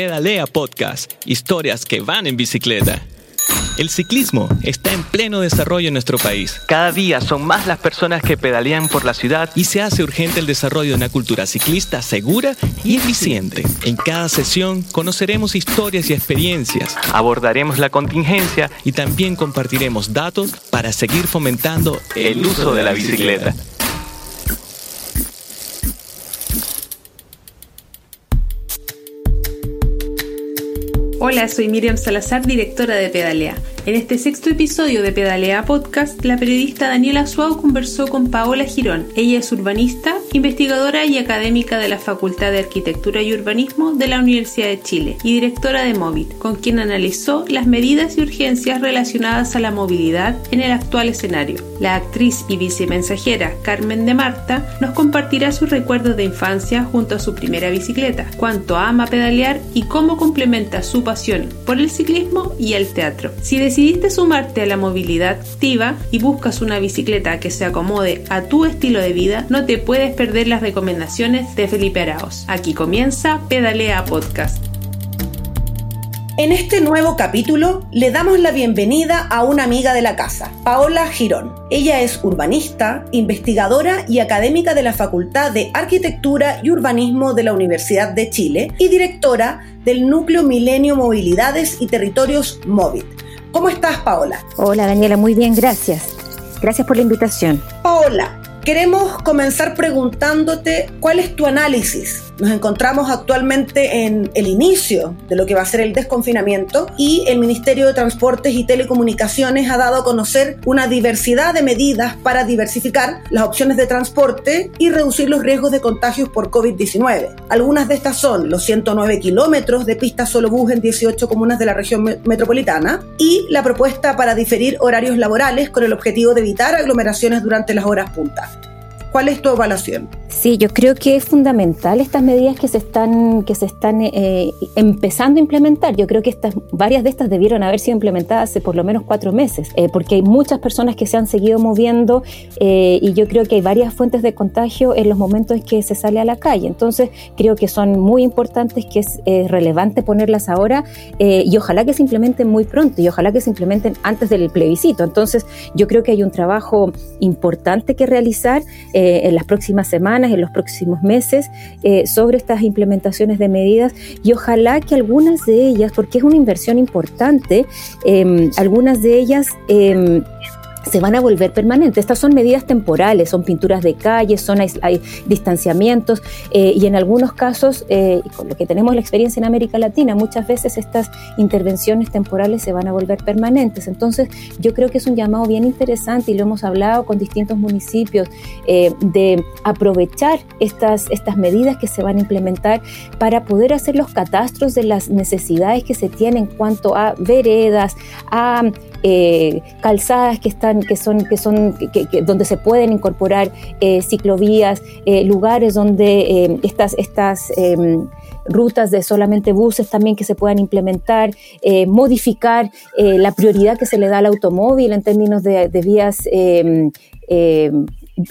Pedalea Podcast, historias que van en bicicleta. El ciclismo está en pleno desarrollo en nuestro país. Cada día son más las personas que pedalean por la ciudad y se hace urgente el desarrollo de una cultura ciclista segura y eficiente. En cada sesión conoceremos historias y experiencias, abordaremos la contingencia y también compartiremos datos para seguir fomentando el uso de la bicicleta. Hola, soy Miriam Salazar, directora de Pedalea. En este sexto episodio de Pedalea Podcast, la periodista Daniela Suau conversó con Paola Girón. Ella es urbanista, investigadora y académica de la Facultad de Arquitectura y Urbanismo de la Universidad de Chile y directora de Movit, con quien analizó las medidas y urgencias relacionadas a la movilidad en el actual escenario. La actriz y vicemensajera Carmen de Marta nos compartirá sus recuerdos de infancia junto a su primera bicicleta, cuánto ama pedalear y cómo complementa su pasión por el ciclismo y el teatro. Si decidiste sumarte a la movilidad activa y buscas una bicicleta que se acomode a tu estilo de vida, no te puedes perder las recomendaciones de Felipe Araos. Aquí comienza Pedalea Podcast. En este nuevo capítulo le damos la bienvenida a una amiga de la casa, Paola Girón. Ella es urbanista, investigadora y académica de la Facultad de Arquitectura y Urbanismo de la Universidad de Chile y directora del Núcleo Milenio Movilidades y Territorios Móvil. ¿Cómo estás, Paola? Hola, Daniela, muy bien, gracias. Gracias por la invitación. Paola, Queremos comenzar preguntándote cuál es tu análisis. Nos encontramos actualmente en el inicio de lo que va a ser el desconfinamiento y el Ministerio de Transportes y Telecomunicaciones ha dado a conocer una diversidad de medidas para diversificar las opciones de transporte y reducir los riesgos de contagios por COVID-19. Algunas de estas son los 109 kilómetros de pistas solo bus en 18 comunas de la región metropolitana y la propuesta para diferir horarios laborales con el objetivo de evitar aglomeraciones durante las horas puntas. ¿Cuál es tu evaluación? Sí, yo creo que es fundamental estas medidas que se están, que se están eh, empezando a implementar. Yo creo que estas, varias de estas debieron haber sido implementadas hace por lo menos cuatro meses, eh, porque hay muchas personas que se han seguido moviendo eh, y yo creo que hay varias fuentes de contagio en los momentos en que se sale a la calle. Entonces, creo que son muy importantes, que es relevante ponerlas ahora y ojalá que se implementen muy pronto y ojalá que se implementen antes del plebiscito. Entonces, yo creo que hay un trabajo importante que realizar en las próximas semanas en los próximos meses, eh, sobre estas implementaciones de medidas. Y ojalá que algunas de ellas, porque es una inversión importante, em, algunas de ellas em, se van a volver permanentes. Estas son medidas temporales, son pinturas de calle, son hay, distanciamientos eh, y en algunos casos, eh, con lo que tenemos la experiencia en América Latina, muchas veces estas intervenciones temporales se van a volver permanentes. Entonces, yo creo que es un llamado bien interesante y lo hemos hablado con distintos municipios eh, de aprovechar estas, estas medidas que se van a implementar para poder hacer los catastros de las necesidades que se tienen en cuanto a veredas, a eh, calzadas que están, que son, que son, que, donde se pueden incorporar eh, ciclovías, eh, lugares donde estas, estas em, rutas de solamente buses también que se puedan implementar, modificar la prioridad que se le da al automóvil en términos de, de vías em,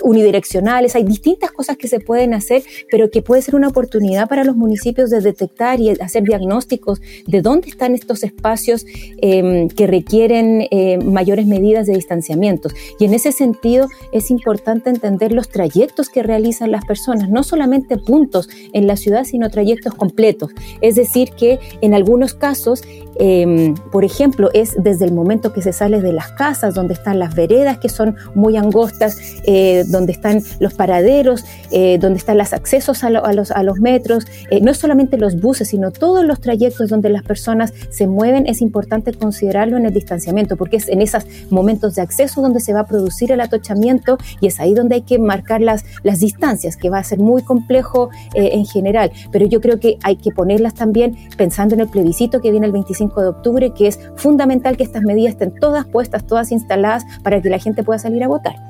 unidireccionales, hay distintas cosas que se pueden hacer, pero que puede ser una oportunidad para los municipios de detectar y hacer diagnósticos de dónde están estos espacios em, que requieren eh, mayores medidas de distanciamiento. Y en ese sentido es importante entender los trayectos que realizan las personas, no solamente puntos en la ciudad, sino trayectos completos. Es decir, que en algunos casos Em, por ejemplo, es desde el momento que se sale de las casas, donde están las veredas que son muy angostas, eh, donde están los paraderos, eh, donde están los accesos a, los, a los, metros, eh, no solamente los buses, sino todos los trayectos donde las personas se mueven, es importante considerarlo en el distanciamiento, porque es en esos momentos de acceso donde se va a producir el atochamiento y es ahí donde hay que marcar las, las distancias, que va a ser muy complejo en general, pero yo creo que hay que ponerlas también pensando en el plebiscito que viene el 25 de octubre, que es fundamental que estas medidas estén todas puestas, todas instaladas para que la gente pueda salir a votar.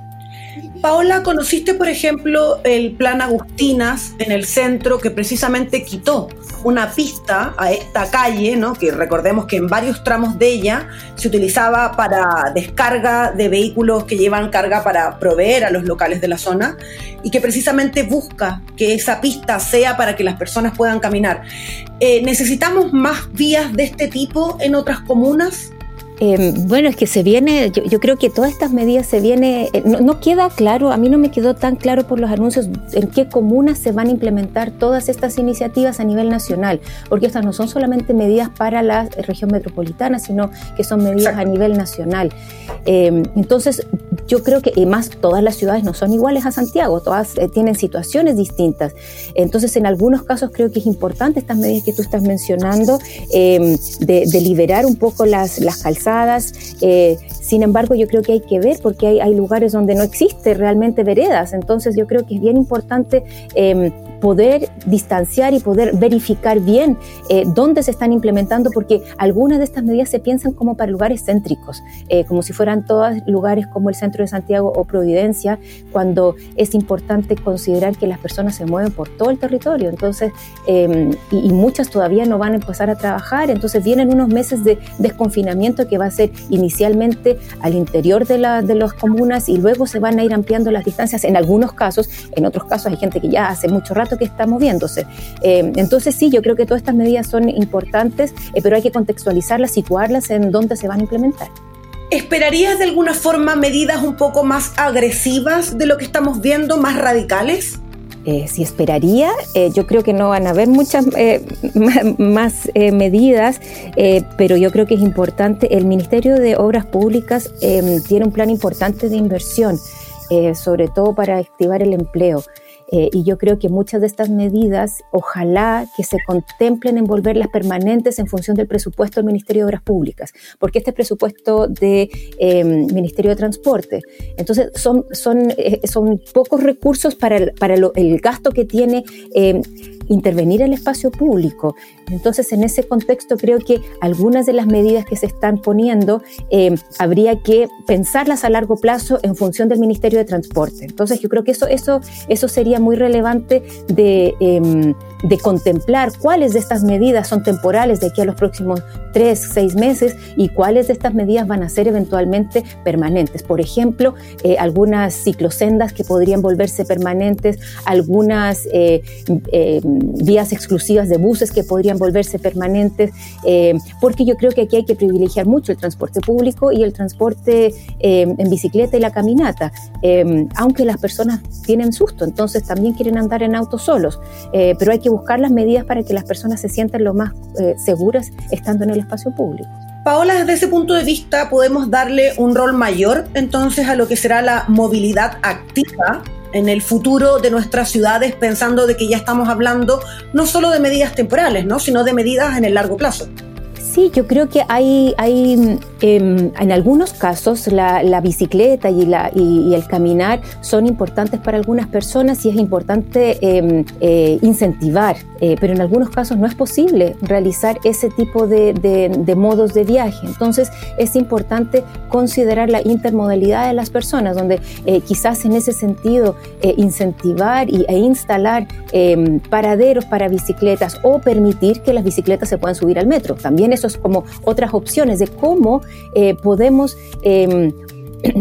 Paola, ¿conociste, por ejemplo, el plan Agustinas en el centro que precisamente quitó una pista a esta calle, ¿no? que recordemos que en varios tramos de ella se utilizaba para descarga de vehículos que llevan carga para proveer a los locales de la zona y que precisamente busca que esa pista sea para que las personas puedan caminar. Eh, ¿Necesitamos más vías de este tipo en otras comunas? Eh, bueno, es que se viene, yo, creo que todas estas medidas se viene, eh, no, queda claro, a mí no me quedó tan claro por los anuncios en qué comunas se van a implementar todas estas iniciativas a nivel nacional, porque estas no son solamente medidas para la región metropolitana, sino que son medidas a nivel nacional. Eh, entonces, yo creo que, y más, todas las ciudades no son iguales a Santiago, todas tienen situaciones distintas. Entonces, en algunos casos creo que es importante estas medidas que tú estás mencionando, de, liberar un poco las, las calzadas eh, sin embargo, yo creo que hay que ver porque hay, hay, lugares donde no existe realmente veredas. Entonces, yo creo que es bien importante em, poder distanciar y poder verificar bien eh, dónde se están implementando, porque algunas de estas medidas se piensan como para lugares céntricos, eh, como si fueran todos lugares como el centro de Santiago o Providencia, cuando es importante considerar que las personas se mueven por todo el territorio, entonces, em, y, muchas todavía no van a empezar a trabajar, entonces vienen unos meses de desconfinamiento que va a ser inicialmente al interior de, la, de las comunas y luego se van a ir ampliando las distancias en algunos casos, en otros casos hay gente que ya hace mucho rato que está moviéndose. Eh, entonces sí, yo creo que todas estas medidas son importantes, eh, pero hay que contextualizarlas, situarlas en dónde se van a implementar. ¿Esperarías de alguna forma medidas un poco más agresivas de lo que estamos viendo, más radicales? Eh, si esperaría, yo creo que no van a haber muchas más, medidas, pero yo creo que es importante. El Ministerio de Obras Públicas tiene un plan importante de inversión, sobre todo para activar el empleo. Eh, y yo creo que muchas de estas medidas, ojalá que se contemplen en volverlas permanentes en función del presupuesto del Ministerio de Obras Públicas, porque este presupuesto del eh, Ministerio de Transporte. Entonces, son, son, eh, son pocos recursos para el, para el gasto que tiene intervenir el espacio público. Entonces, en ese contexto, creo que algunas de las medidas que se están poniendo eh, habría que pensarlas a largo plazo en función del Ministerio de Transporte. Entonces, yo creo que eso, eso, eso sería muy relevante de, em, de contemplar cuáles de estas medidas son temporales de aquí a los próximos tres, seis meses y cuáles de estas medidas van a ser eventualmente permanentes. Por ejemplo, eh, algunas ciclosendas que podrían volverse permanentes, algunas eh, vías exclusivas de buses que podrían volverse permanentes, eh, porque yo creo que aquí hay que privilegiar mucho el transporte público y el transporte en bicicleta y la caminata, aunque las personas tienen susto, entonces también quieren andar en autos solos, pero hay que buscar las medidas para que las personas se sientan lo más seguras estando en el espacio público. Paola, desde ese punto de vista podemos darle un rol mayor entonces a lo que será la movilidad activa en el futuro de nuestras ciudades, pensando de que ya estamos hablando no solo de medidas temporales, ¿no? sino de medidas en el largo plazo. Sí, yo creo que hay, hay em, en algunos casos la, bicicleta y, la, y, el caminar son importantes para algunas personas y es importante em, eh, incentivar, eh, pero en algunos casos no es posible realizar ese tipo de, de, modos de viaje. Entonces es importante considerar la intermodalidad de las personas, donde eh, quizás en ese sentido incentivar y, e instalar em, paraderos para bicicletas o permitir que las bicicletas se puedan subir al metro. También es como otras opciones de cómo eh, podemos em,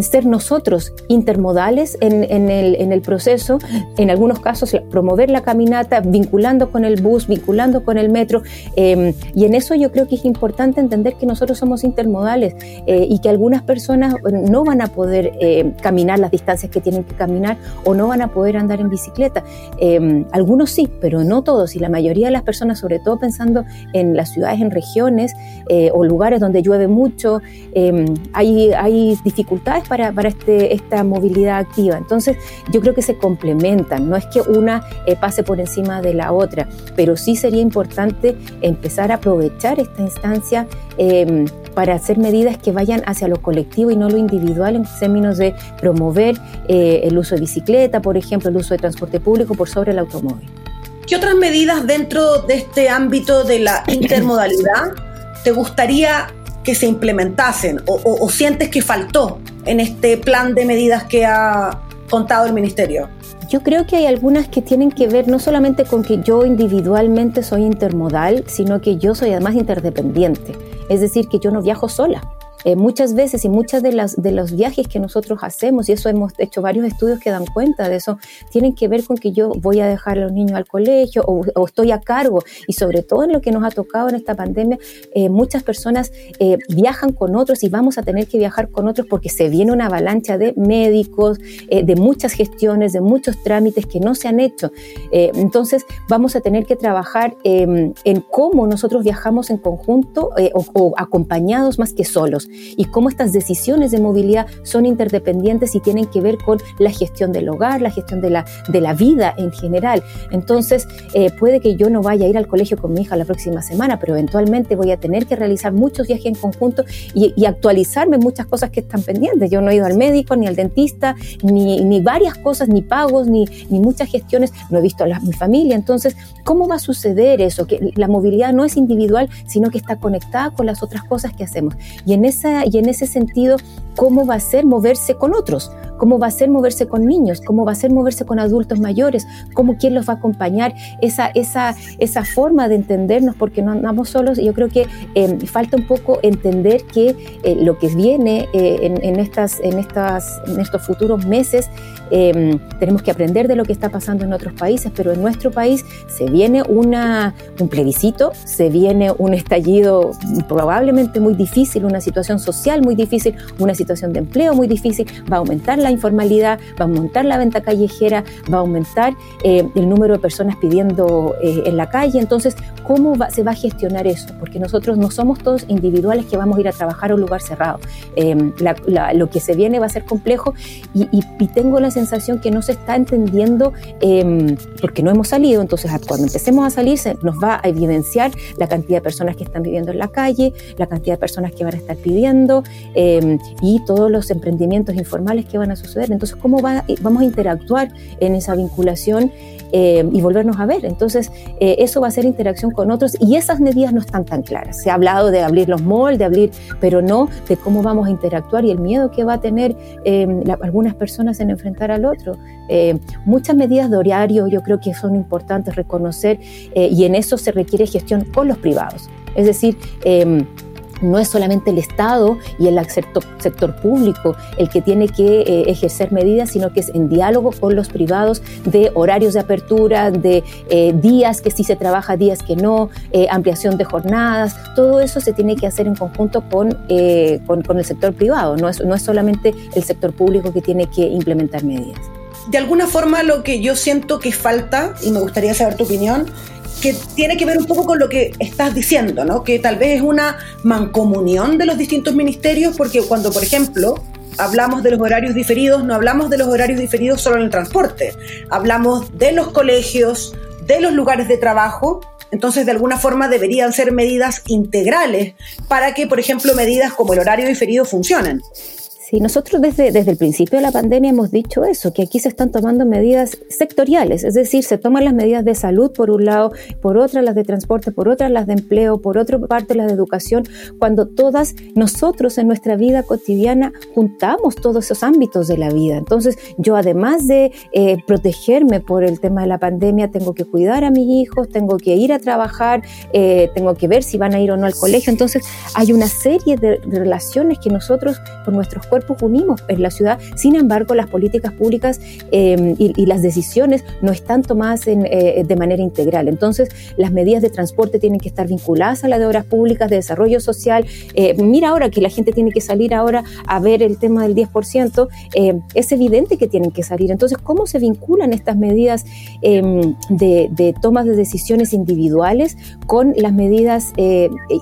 ser nosotros intermodales en, el, en, el, proceso, en algunos casos promover la caminata, vinculando con el bus, vinculando con el metro, em, y en eso yo creo que es importante entender que nosotros somos intermodales eh, y que algunas personas no van a poder eh, caminar las distancias que tienen que caminar o no van a poder andar en bicicleta. Em, algunos sí, pero no todos, y la mayoría de las personas, sobre todo pensando en las ciudades, en regiones eh, o lugares donde llueve mucho, em, hay, hay dificultades para, para este, esta movilidad activa. Entonces, yo creo que se complementan, no es que una eh, pase por encima de la otra, pero sí sería importante empezar a aprovechar esta instancia em, para hacer medidas que vayan hacia lo colectivo y no lo individual en términos de promover eh, el uso de bicicleta, por ejemplo, el uso de transporte público por sobre el automóvil. ¿Qué otras medidas dentro de este ámbito de la intermodalidad te gustaría que se implementasen o, sientes que faltó en este plan de medidas que ha contado el ministerio? Yo creo que hay algunas que tienen que ver no solamente con que yo individualmente soy intermodal, sino que yo soy además interdependiente. Es decir, que yo no viajo sola. Eh, muchas veces y muchas de, las, de los viajes que nosotros hacemos, y eso hemos hecho varios estudios que dan cuenta de eso, tienen que ver con que yo voy a dejar a los niños al colegio o, estoy a cargo. Y sobre todo en lo que nos ha tocado en esta pandemia, eh, muchas personas eh, viajan con otros y vamos a tener que viajar con otros porque se viene una avalancha de médicos, de muchas gestiones, de muchos trámites que no se han hecho. entonces vamos a tener que trabajar em, en cómo nosotros viajamos en conjunto o acompañados más que solos y cómo estas decisiones de movilidad son interdependientes y tienen que ver con la gestión del hogar, la gestión de la, de la vida en general. Entonces, eh, puede que yo no vaya a ir al colegio con mi hija la próxima semana, pero eventualmente voy a tener que realizar muchos viajes en conjunto y, actualizarme muchas cosas que están pendientes. Yo no he ido al médico, ni al dentista, ni, ni varias cosas, ni pagos, ni, ni muchas gestiones, no he visto a mi familia. Entonces, ¿cómo va a suceder eso? Que la movilidad no es individual, sino que está conectada con las otras cosas que hacemos. Y en ese y en ese sentido, ¿cómo va a ser moverse con otros? ¿Cómo va a ser moverse con niños? ¿Cómo va a ser moverse con adultos mayores? ¿Cómo quién los va a acompañar? Esa, esa, esa forma de entendernos, porque no andamos solos. Yo creo que em, falta un poco entender que eh, lo que viene eh, en, estas, en, estas, en estos futuros meses, em, tenemos que aprender de lo que está pasando en otros países, pero en nuestro país se viene una, un plebiscito, se viene un estallido probablemente muy difícil, una situación social muy difícil, una situación de empleo muy difícil, va a aumentar la informalidad, va a aumentar la venta callejera, va a aumentar eh, el número de personas pidiendo eh, en la calle. Entonces, ¿cómo se va a gestionar eso? Porque nosotros no somos todos individuales que vamos a ir a trabajar a un lugar cerrado. Em, lo que se viene va a ser complejo y, tengo la sensación que no se está entendiendo em, porque no hemos salido. Entonces, cuando empecemos a salir, nos va a evidenciar la cantidad de personas que están viviendo en la calle, la cantidad de personas que van a estar pidiendo em, todos los emprendimientos informales que van a suceder. Entonces, ¿cómo va, vamos a interactuar en esa vinculación eh, y volvernos a ver? Entonces, eh, eso va a ser interacción con otros y esas medidas no están tan claras. Se ha hablado de abrir los malls, de abrir, pero no de cómo vamos a interactuar y el miedo que va a tener eh, algunas personas en enfrentar al otro. muchas medidas de horario yo creo que son importantes reconocer y en eso se requiere gestión con los privados. Es decir, no es solamente el Estado y el sector, público el que tiene que eh, ejercer medidas, sino que es en diálogo con los privados de horarios de apertura, de eh, días que sí se trabaja, días que no, eh, ampliación de jornadas, todo eso se tiene que hacer en conjunto con, con, el sector privado, no es, no es solamente el sector público que tiene que implementar medidas. De alguna forma lo que yo siento que falta, y me gustaría saber tu opinión, que tiene que ver un poco con lo que estás diciendo, ¿no? Que tal vez es una mancomunión de los distintos ministerios, porque cuando, por ejemplo, hablamos de los horarios diferidos, no hablamos de los horarios diferidos solo en el transporte, hablamos de los colegios, de los lugares de trabajo, entonces de alguna forma deberían ser medidas integrales para que, por ejemplo, medidas como el horario diferido funcionen. Sí, nosotros desde, desde el principio de la pandemia hemos dicho eso, que aquí se están tomando medidas sectoriales, es decir, se toman las medidas de salud por un lado, por otra las de transporte, por otra las de empleo, por otra parte las de educación, cuando todas nosotros en nuestra vida cotidiana juntamos todos esos ámbitos de la vida. Entonces, yo además de eh, protegerme por el tema de la pandemia, tengo que cuidar a mis hijos, tengo que ir a trabajar, eh, tengo que ver si van a ir o no al colegio. Entonces, hay una serie de relaciones que nosotros con nuestros cuerpos unimos en la ciudad. Sin embargo, las políticas públicas em, y, las decisiones no están tomadas eh, de manera integral. Entonces, las medidas de transporte tienen que estar vinculadas a las de obras públicas, de desarrollo social. Eh, mira ahora que la gente tiene que salir ahora a ver el tema del 10%, eh, es evidente que tienen que salir. Entonces, ¿cómo se vinculan estas medidas em, de, de tomas de decisiones individuales con las medidas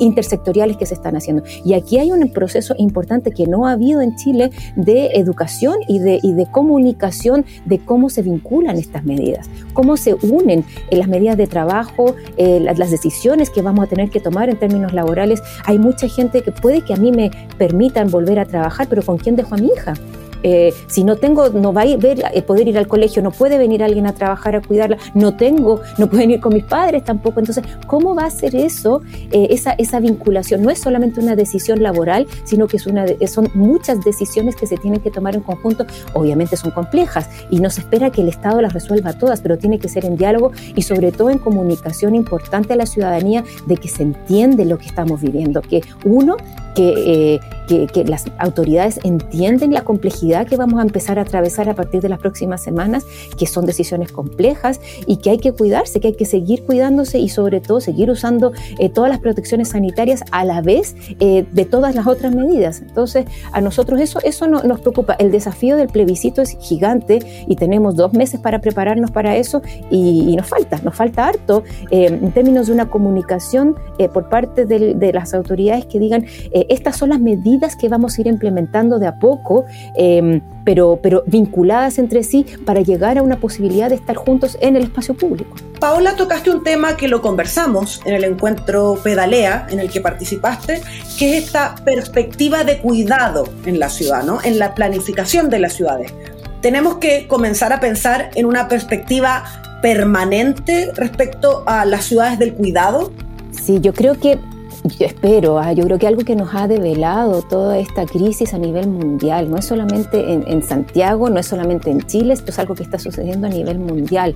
intersectoriales que se están haciendo? Y aquí hay un proceso importante que no ha habido en Chile de educación y de, de comunicación de cómo se vinculan estas medidas, cómo se unen en las medidas de trabajo, eh, las, las, decisiones que vamos a tener que tomar en términos laborales. Hay mucha gente que puede que a mí me permitan volver a trabajar, pero ¿con quién dejo a mi hija? Eh, si no tengo, no va a eh, poder ir al colegio, no puede venir alguien a trabajar a cuidarla, no tengo, no pueden ir con mis padres tampoco. Entonces, ¿cómo va a ser eso, eh, esa, esa vinculación? No es solamente una decisión laboral, sino que son muchas decisiones que se tienen que tomar en conjunto. Obviamente son complejas y no se espera que el Estado las resuelva todas, pero tiene que ser en diálogo y sobre todo en comunicación importante a la ciudadanía de que se entiende lo que estamos viviendo, que uno que, eh, que, las autoridades entienden la complejidad que vamos a empezar a atravesar a partir de las próximas semanas, que son decisiones complejas y que hay que cuidarse, que hay que seguir cuidándose y sobre todo seguir usando eh, todas las protecciones sanitarias a la vez eh, de todas las otras medidas. Entonces, a nosotros eso, eso no, nos preocupa. El desafío del plebiscito es gigante y tenemos dos meses para prepararnos para eso y, nos falta, nos falta harto en términos de una comunicación por parte de, las autoridades que digan estas son las medidas que vamos a ir implementando de a poco, em, pero, pero vinculadas entre sí para llegar a una posibilidad de estar juntos en el espacio público. Paola, tocaste un tema que lo conversamos en el encuentro Pedalea en el que participaste, que es esta perspectiva de cuidado en la ciudad, ¿no? en la planificación de las ciudades. Tenemos que comenzar a pensar en una perspectiva permanente respecto a las ciudades del cuidado. Sí, yo creo que yo espero, ah, yo creo que algo que nos ha develado toda esta crisis a nivel mundial, no es solamente en, en Santiago, no es solamente en Chile, esto es algo que está sucediendo a nivel mundial.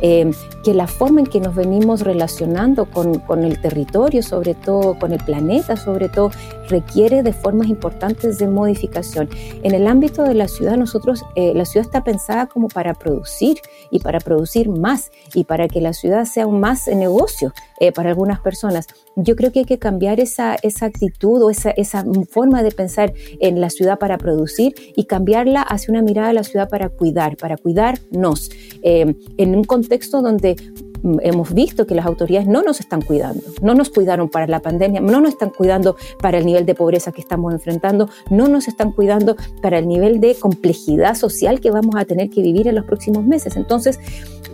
Eh, que la forma en que nos venimos relacionando con, con, el territorio, sobre todo con el planeta, sobre todo, requiere de formas importantes de modificación. En el ámbito de la ciudad, nosotros, eh, la ciudad está pensada como para producir y para producir más y para que la ciudad sea un más negocio eh, para algunas personas. Yo creo que hay que cambiar esa, esa actitud o esa, esa forma de pensar en la ciudad para producir y cambiarla hacia una mirada a la ciudad para cuidar, para cuidarnos. en un contexto donde hemos visto que las autoridades no nos están cuidando, no nos cuidaron para la pandemia, no nos están cuidando para el nivel de pobreza que estamos enfrentando, no nos están cuidando para el nivel de complejidad social que vamos a tener que vivir en los próximos meses. Entonces,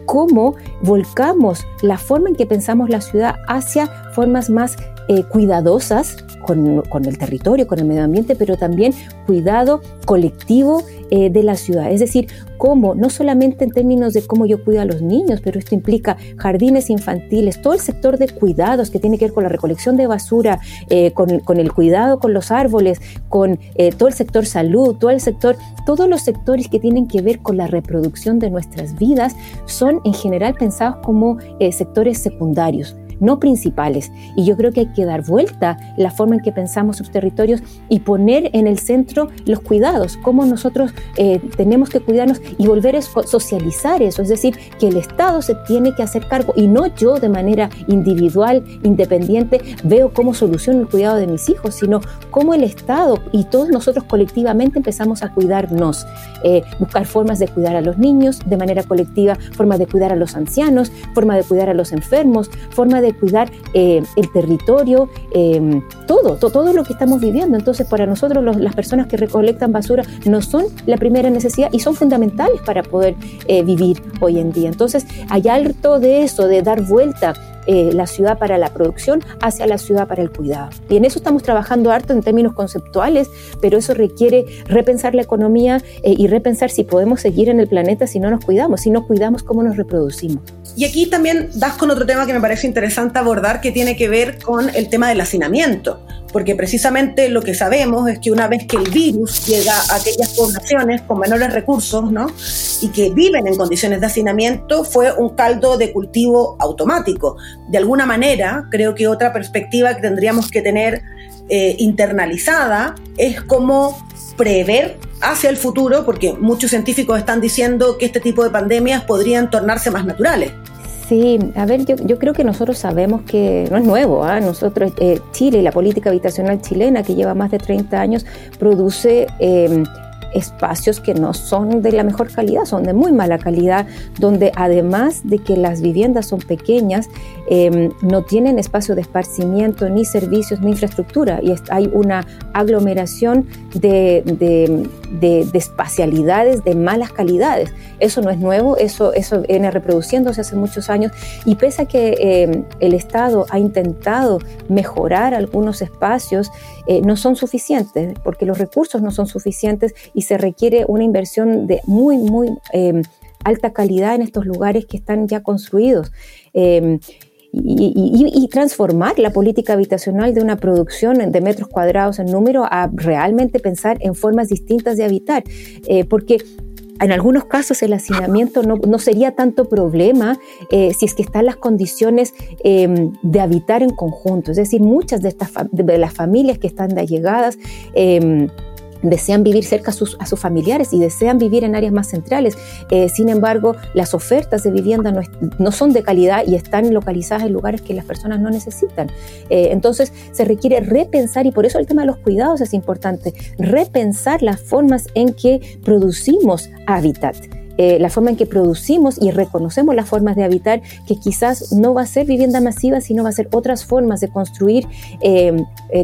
¿cómo volcamos la forma en que pensamos la ciudad hacia formas más eh, cuidadosas con, con, el territorio, con el medio ambiente, pero también cuidado colectivo eh, de la ciudad. Es decir, cómo, no solamente en términos de cómo yo cuido a los niños, pero esto implica jardines infantiles, todo el sector de cuidados que tiene que ver con la recolección de basura, eh, con, con, el cuidado con los árboles, con todo el sector salud, todo el sector, todos los sectores que tienen que ver con la reproducción de nuestras vidas son en general pensados como sectores secundarios no principales. Y yo creo que hay que dar vuelta la forma en que pensamos sus territorios y poner en el centro los cuidados, cómo nosotros eh, tenemos que cuidarnos y volver a socializar eso, es decir, que el Estado se tiene que hacer cargo y no yo de manera individual, independiente, veo cómo soluciono el cuidado de mis hijos, sino cómo el Estado y todos nosotros colectivamente empezamos a cuidarnos, eh, buscar formas de cuidar a los niños de manera colectiva, formas de cuidar a los ancianos, forma de cuidar a los enfermos, forma de cuidar eh, el territorio, eh, todo, todo, lo que estamos viviendo. Entonces, para nosotros las personas que recolectan basura no son la primera necesidad y son fundamentales para poder eh, vivir hoy en día. Entonces, hay alto de eso, de dar vuelta eh, la ciudad para la producción hacia la ciudad para el cuidado. Y en eso estamos trabajando harto en términos conceptuales, pero eso requiere repensar la economía eh, y repensar si podemos seguir en el planeta si no nos cuidamos, si no cuidamos cómo nos reproducimos. Y aquí también das con otro tema que me parece interesante abordar, que tiene que ver con el tema del hacinamiento porque precisamente lo que sabemos es que una vez que el virus llega a aquellas poblaciones con menores recursos, ¿no? Y que viven en condiciones de hacinamiento, fue un caldo de cultivo automático. De alguna manera, creo que otra perspectiva que tendríamos que tener eh, internalizada es cómo prever hacia el futuro, porque muchos científicos están diciendo que este tipo de pandemias podrían tornarse más naturales. Sí, a ver, yo, creo que nosotros sabemos que no es nuevo. ¿ah? Nosotros, eh, Chile y la política habitacional chilena, que lleva más de 30 años, produce eh, espacios que no son de la mejor calidad, son de muy mala calidad, donde además de que las viviendas son pequeñas, em, no tienen espacio de esparcimiento, ni servicios, ni infraestructura, y hay una aglomeración de, de, espacialidades de malas calidades. Eso no es nuevo, eso, eso viene reproduciéndose hace muchos años, y pese a que em, el Estado ha intentado mejorar algunos espacios, eh, no son suficientes, porque los recursos no son suficientes y se requiere una inversión de muy, muy em, alta calidad en estos lugares que están ya construidos. Em, y, transformar la política habitacional de una producción de metros cuadrados en número a realmente pensar en formas distintas de habitar. Eh, porque en algunos casos el hacinamiento no, sería tanto problema eh, si es que están las condiciones em, de habitar en conjunto. Es decir, muchas de, estas de las familias que están de allegadas desean vivir cerca a sus, familiares y desean vivir en áreas más centrales. Eh, sin embargo, las ofertas de vivienda no, son de calidad y están localizadas en lugares que las personas no necesitan. Eh, entonces, se requiere repensar, y por eso el tema de los cuidados es importante, repensar las formas en que producimos hábitat. Eh, la forma en que producimos y reconocemos las formas de habitar, que quizás no va a ser vivienda masiva, sino va a ser otras formas de construir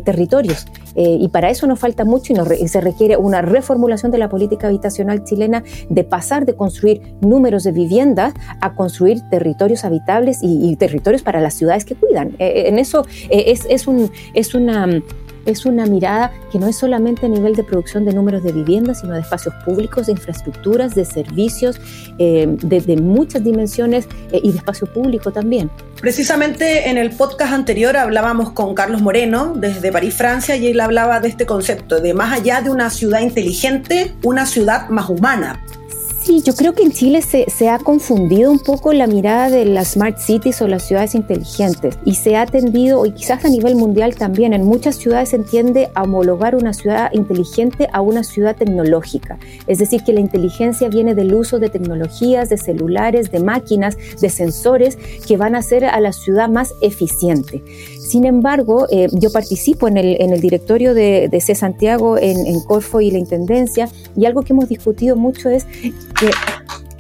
territorios. Eh, y para eso nos falta mucho y, se requiere una reformulación de la política habitacional chilena de pasar de construir números de viviendas a construir territorios habitables y, territorios para las ciudades que cuidan. Eh, eh, en eso es, es, un, es una es una mirada que no es solamente a nivel de producción de números de viviendas, sino de espacios públicos, de infraestructuras, de servicios, eh, de, muchas dimensiones eh, y de espacio público también. Precisamente en el podcast anterior hablábamos con Carlos Moreno desde París, Francia, y él hablaba de este concepto de más allá de una ciudad inteligente, una ciudad más humana. Sí, yo creo que en Chile se, se, ha confundido un poco la mirada de las smart cities o las ciudades inteligentes y se ha tendido, y quizás a nivel mundial también, en muchas ciudades se entiende a homologar una ciudad inteligente a una ciudad tecnológica. Es decir, que la inteligencia viene del uso de tecnologías, de celulares, de máquinas, de sensores que van a hacer a la ciudad más eficiente. Sin embargo, eh, yo participo en el, en el directorio de, de C. Santiago en, en Corfo y la Intendencia y algo que hemos discutido mucho es que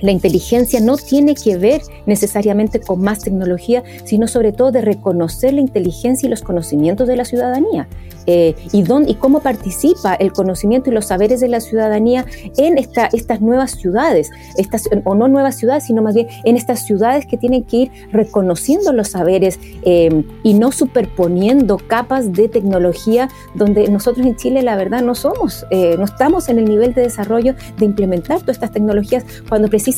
la inteligencia no tiene que ver necesariamente con más tecnología, sino sobre todo de reconocer la inteligencia y los conocimientos de la ciudadanía. Eh, y, dónde, y cómo participa el conocimiento y los saberes de la ciudadanía en esta, estas nuevas ciudades, estas, o no nuevas ciudades, sino más bien en estas ciudades que tienen que ir reconociendo los saberes eh, y no superponiendo capas de tecnología donde nosotros en Chile la verdad no somos, eh, no estamos en el nivel de desarrollo de implementar todas estas tecnologías cuando precisamente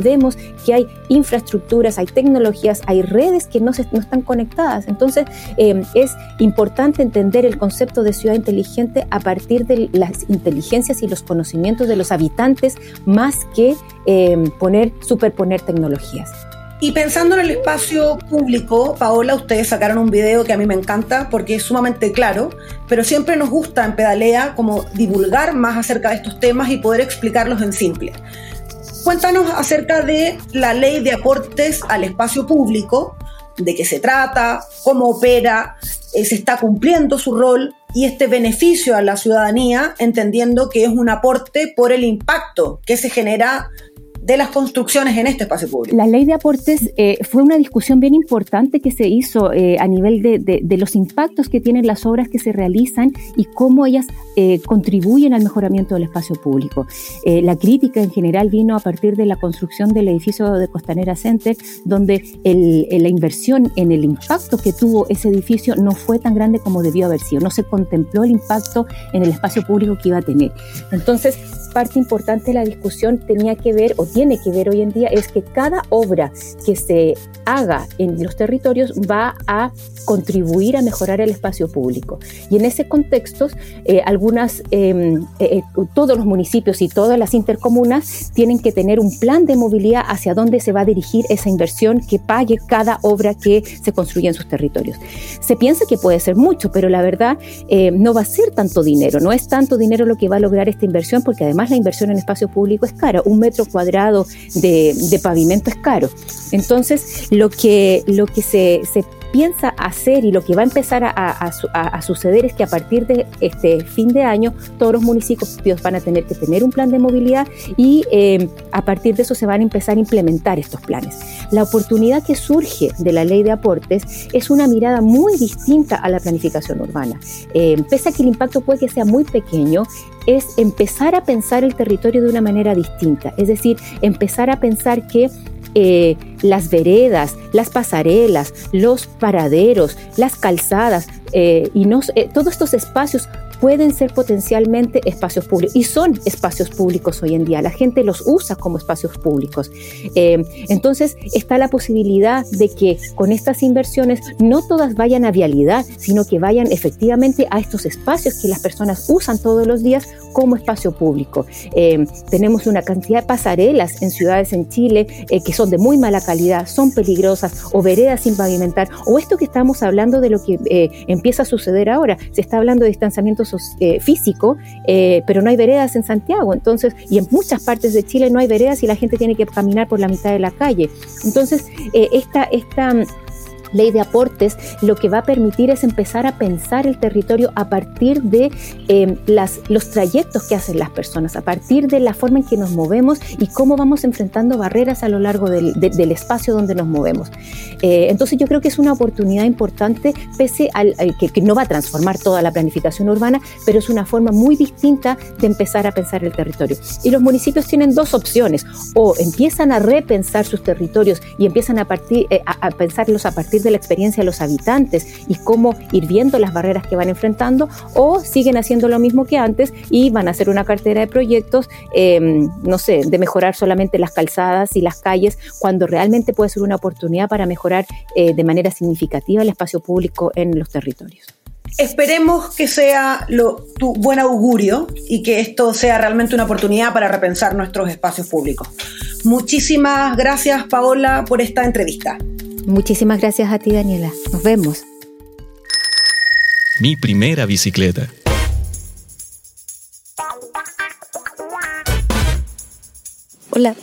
vemos que hay infraestructuras, hay tecnologías, hay redes que no, están conectadas. Entonces es importante entender el concepto de ciudad inteligente a partir de las inteligencias y los conocimientos de los habitantes más que eh, poner, superponer tecnologías. Y pensando en el espacio público, Paola, ustedes sacaron un video que a mí me encanta porque es sumamente claro, pero siempre nos gusta en Pedalea como divulgar más acerca de estos temas y poder explicarlos en simple. Cuéntanos acerca de la ley de aportes al espacio público, de qué se trata, cómo opera, eh, se está cumpliendo su rol y este beneficio a la ciudadanía, entendiendo que es un aporte por el impacto que se genera de las construcciones en este espacio público. La ley de aportes eh, fue una discusión bien importante que se hizo eh, a nivel de, los impactos que tienen las obras que se realizan y cómo ellas eh, contribuyen al mejoramiento del espacio público. la crítica en general vino a partir de la construcción del edificio de Costanera Center, donde la inversión en el impacto que tuvo ese edificio no fue tan grande como debió haber sido. No se contempló el impacto en el espacio público que iba a tener. Entonces, parte importante de la discusión tenía que ver o tiene que ver hoy en día es que cada obra que se haga en los territorios va a contribuir a mejorar el espacio público. Y en ese contexto, eh, algunas, em, eh, eh, todos los municipios y todas las intercomunas tienen que tener un plan de movilidad hacia dónde se va a dirigir esa inversión que pague cada obra que se construye en sus territorios. Se piensa que puede ser mucho, pero la verdad no va a ser tanto dinero, no es tanto dinero lo que va a lograr esta inversión, porque además la inversión en espacio público es cara. Un metro cuadrado de, de pavimento es caro. Entonces, lo que, lo que se, se piensa hacer y lo que va a empezar a, suceder es que a partir de este fin de año todos los municipios van a tener que tener un plan de movilidad y eh, a partir de eso se van a empezar a implementar estos planes. La oportunidad que surge de la ley de aportes es una mirada muy distinta a la planificación urbana. Eh, pese a que el impacto puede que sea muy pequeño, es empezar a pensar el territorio de una manera distinta, es decir, empezar a pensar que eh, las veredas, las pasarelas, los paraderos, las calzadas eh, y eh, todos estos espacios pueden ser potencialmente espacios públicos y son espacios públicos hoy en día. La gente los usa como espacios públicos. Eh, entonces está la posibilidad de que con estas inversiones no todas vayan a vialidad, sino que vayan efectivamente a estos espacios que las personas usan todos los días como espacio público. Eh, tenemos una cantidad de pasarelas en ciudades en Chile eh, que son de muy mala calidad, son peligrosas, o veredas sin pavimentar, o esto que estamos hablando de lo que empieza a suceder ahora. Se está hablando de distanciamiento físico, pero no hay veredas en Santiago, entonces, y en muchas partes de Chile no hay veredas y la gente tiene que caminar por la mitad de la calle. Entonces, eh, esta, esta ley de aportes lo que va a permitir es empezar a pensar el territorio a partir de eh, las, los trayectos que hacen las personas, a partir de la forma en que nos movemos y cómo vamos enfrentando barreras a lo largo del, espacio donde nos movemos. Eh, entonces yo creo que es una oportunidad importante, pese al que, no va a transformar toda la planificación urbana, pero es una forma muy distinta de empezar a pensar el territorio. Y los municipios tienen dos opciones, o empiezan a repensar sus territorios y empiezan a, partir, eh, a pensarlos a partir de la experiencia de los habitantes y cómo ir viendo las barreras que van enfrentando, o siguen haciendo lo mismo que antes y van a hacer una cartera de proyectos, em, no sé, de mejorar solamente las calzadas y las calles, cuando realmente puede ser una oportunidad para mejorar eh, de manera significativa el espacio público en los territorios. Esperemos que sea lo, tu buen augurio y que esto sea realmente una oportunidad para repensar nuestros espacios públicos. Muchísimas gracias, Paola, por esta entrevista. Muchísimas gracias a ti, Daniela. Nos vemos. Mi primera bicicleta. Hola,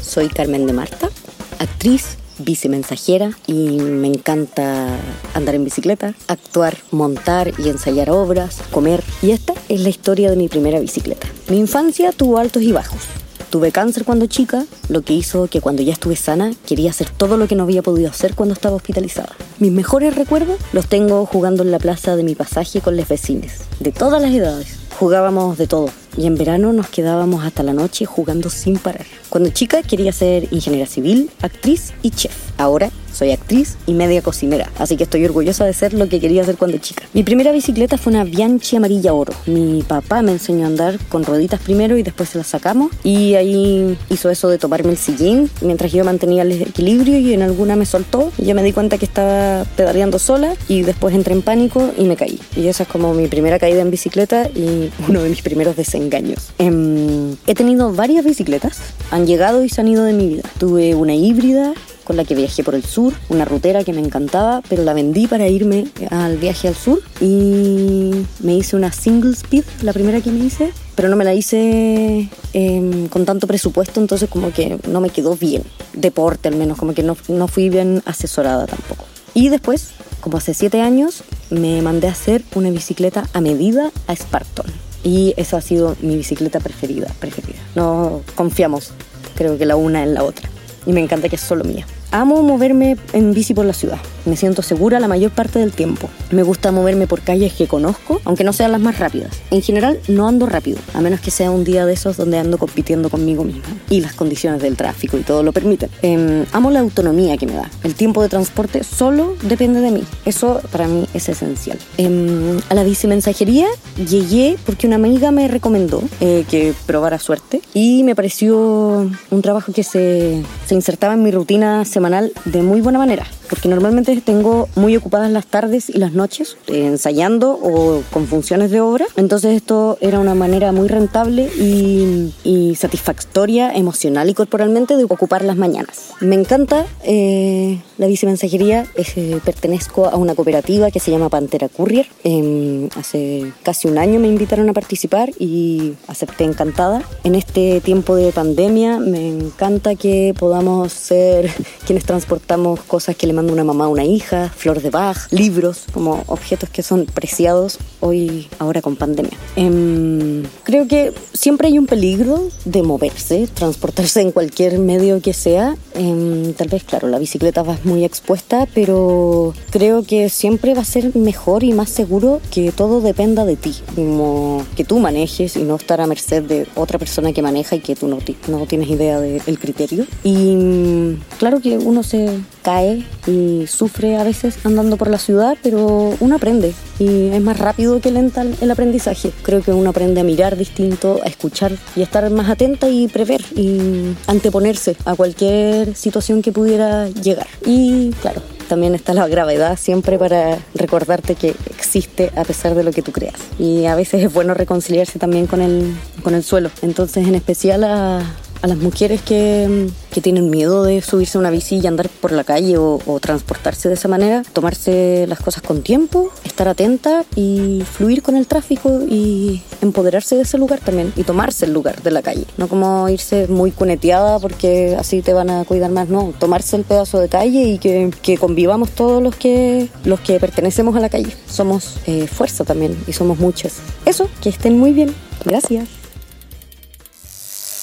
soy Carmen de Marta, actriz, bicimensajera y me encanta andar en bicicleta, actuar, montar y ensayar obras, comer. Y esta es la historia de mi primera bicicleta. Mi infancia tuvo altos y bajos. Tuve cáncer cuando chica, lo que hizo que cuando ya estuve sana quería hacer todo lo que no había podido hacer cuando estaba hospitalizada. Mis mejores recuerdos los tengo jugando en la plaza de mi pasaje con los vecinos, de todas las edades. Jugábamos de todo y en verano nos quedábamos hasta la noche jugando sin parar. Cuando chica quería ser ingeniera civil, actriz y chef. Ahora soy actriz y media cocinera, así que estoy orgullosa de ser lo que quería hacer cuando chica. Mi primera bicicleta fue una Bianchi amarilla oro. Mi papá me enseñó a andar con rueditas primero y después se las sacamos. Y ahí hizo eso de tomarme el sillín mientras yo mantenía el equilibrio y en alguna me soltó. Y yo me di cuenta que estaba pedaleando sola y después entré en pánico y me caí. Y esa es como mi primera caída en bicicleta y uno de mis primeros desengaños. Em, he tenido varias bicicletas, han llegado y se han ido de mi vida. Tuve una híbrida con la que viajé por el sur, una rutera que me encantaba, pero la vendí para irme al viaje al sur y me hice una single speed, la primera que me hice, pero no me la hice em, con tanto presupuesto, entonces como que no me quedó bien, deporte al menos, como que no, no fui bien asesorada tampoco. Y después, como hace siete años, me mandé a hacer una bicicleta a medida a Spartan. Y esa ha sido mi bicicleta preferida, preferida. No confiamos, creo que la una en la otra. Y me encanta que es solo mía. Amo moverme en bici por la ciudad. Me siento segura la mayor parte del tiempo. Me gusta moverme por calles que conozco, aunque no sean las más rápidas. En general no ando rápido, a menos que sea un día de esos donde ando compitiendo conmigo misma. Y las condiciones del tráfico y todo lo permiten. Em, amo la autonomía que me da. El tiempo de transporte solo depende de mí. Eso para mí es esencial. Em, a la bici mensajería llegué porque una amiga me recomendó eh, que probara suerte y me pareció un trabajo que se, se insertaba en mi rutina semanal de muy buena manera, porque normalmente tengo muy ocupadas las tardes y las noches eh, ensayando o con funciones de obra, entonces esto era una manera muy rentable y, satisfactoria emocional y corporalmente de ocupar las mañanas. Me encanta eh, la bicimensajería, eh, pertenezco a una cooperativa que se llama Pantera Courier, em, hace casi un año me invitaron a participar y acepté encantada. En este tiempo de pandemia me encanta que podamos ser quienes transportamos cosas que le manda una mamá una hija, flor de Bach, libros, como objetos que son preciados hoy, ahora con pandemia. Em, creo que siempre hay un peligro de moverse, transportarse en cualquier medio que sea. Em, tal vez, claro, la bicicleta va muy expuesta, pero creo que siempre va a ser mejor y más seguro que todo dependa de ti, como que tú manejes y no estar a merced de otra persona que maneja y que tú no, no tienes idea del criterio. Y claro que uno se cae y sufre a veces andando por la ciudad, pero uno aprende y es más rápido que lenta el aprendizaje. Creo que uno aprende a mirar distinto, a escuchar y a estar más atenta y prever y anteponerse a cualquier situación que pudiera llegar. Y claro, también está la gravedad siempre para recordarte que existe a pesar de lo que tú creas. Y a veces es bueno reconciliarse también con el, con el suelo. Entonces, en especial a, a las mujeres que, que, tienen miedo de subirse a una bici y andar por la calle o, transportarse de esa manera, tomarse las cosas con tiempo, estar atenta y fluir con el tráfico y empoderarse de ese lugar también y tomarse el lugar de la calle. No como irse muy cuneteada porque así te van a cuidar más, no, tomarse el pedazo de calle y que, que convivamos todos los que, los que pertenecemos a la calle. Somos eh, fuerza también y somos muchas. Eso, que estén muy bien. Gracias.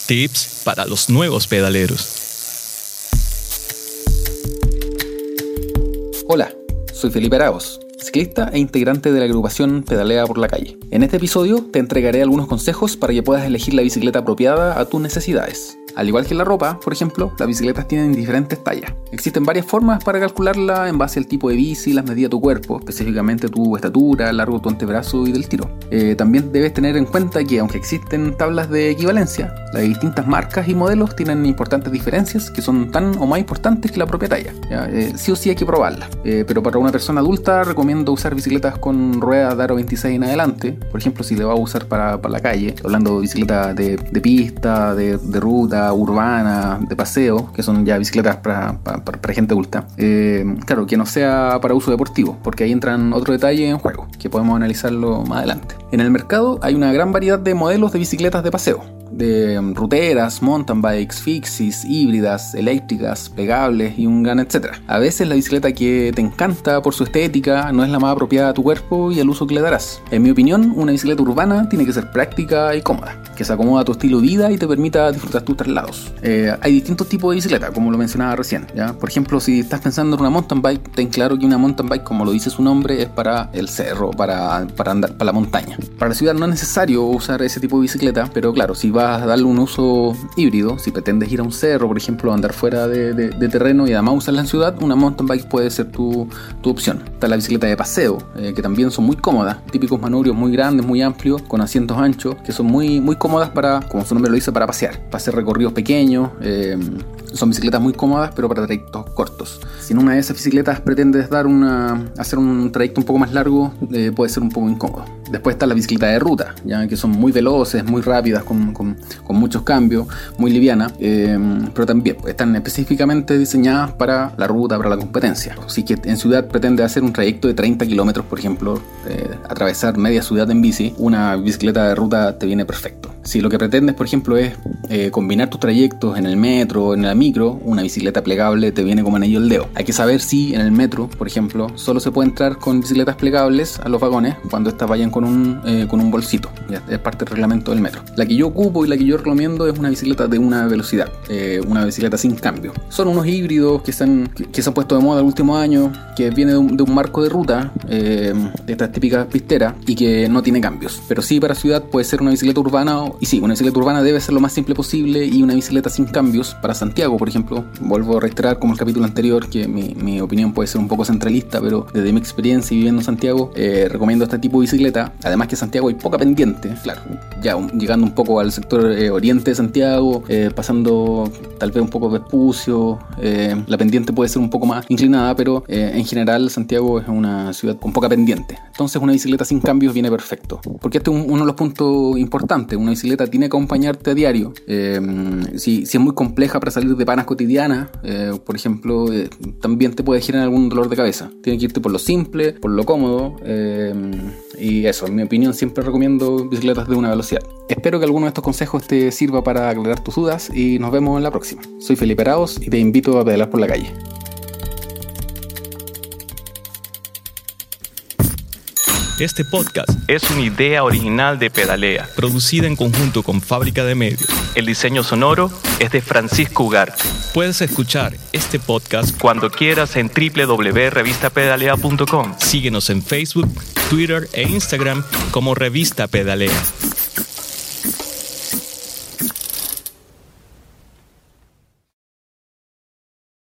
Tips para los nuevos pedaleros. Hola, soy Felipe Araos, ciclista e integrante de la agrupación Pedalea por la Calle. En este episodio te entregaré algunos consejos para que puedas elegir la bicicleta apropiada a tus necesidades. Al igual que la ropa, por ejemplo, las bicicletas tienen diferentes tallas. Existen varias formas para calcularla en base al tipo de bici las medidas de tu cuerpo, específicamente tu estatura, el largo de tu antebrazo y del tiro. Eh, también debes tener en cuenta que aunque existen tablas de equivalencia, las distintas marcas y modelos tienen importantes diferencias que son tan o más importantes que la propia talla. Eh, sí o sí hay que probarla. Eh, pero para una persona adulta recomiendo usar bicicletas con ruedas de aro 26 en adelante. Por ejemplo, si le va a usar para, la calle, hablando de bicicletas de, pista, de ruta, urbana, de paseo, que son ya bicicletas para, gente adulta. Eh, claro, que no sea para uso deportivo, porque ahí entran otro detalle en juego, que podemos analizarlo más adelante. En el mercado hay una gran variedad de modelos de bicicletas de paseo de ruteras, mountain bikes, fixies, híbridas, eléctricas, plegables y un gran etcétera. A veces la bicicleta que te encanta por su estética no es la más apropiada a tu cuerpo y al uso que le darás. En mi opinión, una bicicleta urbana tiene que ser práctica y cómoda, que se acomoda a tu estilo de vida y te permita disfrutar tus traslados. Eh, hay distintos tipos de bicicleta, como lo mencionaba recién. ¿ya? Por ejemplo, si estás pensando en una mountain bike, ten claro que una mountain bike, como lo dice su nombre, es para el cerro, para, para andar, para la montaña. Para la ciudad no es necesario usar ese tipo de bicicleta, pero claro, si vas darle un uso híbrido, si pretendes ir a un cerro, por ejemplo, andar fuera de, terreno y además usarla en ciudad, una mountain bike puede ser tu, opción. Está la bicicleta de paseo, eh, que también son muy cómodas, típicos manubrios muy grandes, muy amplios, con asientos anchos, que son muy, muy cómodas para, como su nombre lo dice, para pasear, para hacer recorridos pequeños. Eh, son bicicletas muy cómodas, pero para trayectos cortos. Si en una de esas bicicletas pretendes dar una, hacer un trayecto un poco más largo, eh, puede ser un poco incómodo. Después está la bicicleta de ruta, ya que son muy veloces, muy rápidas, con, con, muchos cambios, muy livianas, eh, pero también están específicamente diseñadas para la ruta, para la competencia. Si que en ciudad pretende hacer un trayecto de 30 kilómetros, por ejemplo, eh, atravesar media ciudad en bici, una bicicleta de ruta te viene perfecto. Si lo que pretendes, por ejemplo, es eh, combinar tus trayectos en el metro o en la micro, una bicicleta plegable te viene como anillo el dedo. Hay que saber si en el metro, por ejemplo, solo se puede entrar con bicicletas plegables a los vagones cuando estas vayan con un, eh, con un bolsito. es parte del reglamento del metro. La que yo ocupo y la que yo recomiendo es una bicicleta de una velocidad, eh, una bicicleta sin cambio. Son unos híbridos que han, que, se han puesto de moda el último año, que viene de un, marco de ruta, de estas típicas pisteras, y que no tiene cambios. Pero sí para ciudad puede ser una bicicleta urbana y sí, una bicicleta urbana debe ser lo más simple posible y una bicicleta sin cambios para Santiago, por ejemplo. Vuelvo a reiterar como el capítulo anterior que mi, opinión puede ser un poco centralista, pero desde mi experiencia viviendo en Santiago, eh, recomiendo este tipo de bicicleta. Además que Santiago hay poca pendiente, claro, ya llegando un poco al sector eh, oriente de Santiago, eh, pasando tal vez un poco Vespucio, la pendiente puede ser un poco más inclinada, pero en general Santiago es una ciudad con poca pendiente. Entonces una bicicleta sin cambios viene perfecto. Porque este es uno de los puntos importantes, una bicicleta tiene que acompañarte a diario. Si, es muy compleja para salir de panas cotidianas, eh, por ejemplo, eh, también te puede generar algún dolor de cabeza. Tienes que irte por lo simple, por lo cómodo. Y eso, en mi opinión, siempre recomiendo bicicletas de una velocidad. Espero que alguno de estos consejos te sirva para aclarar tus dudas y nos vemos en la próxima. Soy Felipe Araos y te invito a pedalar por la calle. Este podcast es una idea original de Pedalea, producida en conjunto con Fábrica de Medios. El diseño sonoro es de Francisco Ugarte. Puedes escuchar este podcast cuando quieras en www.revistapedalea.com. Síguenos en Facebook, Twitter e Instagram como Revista Pedalea.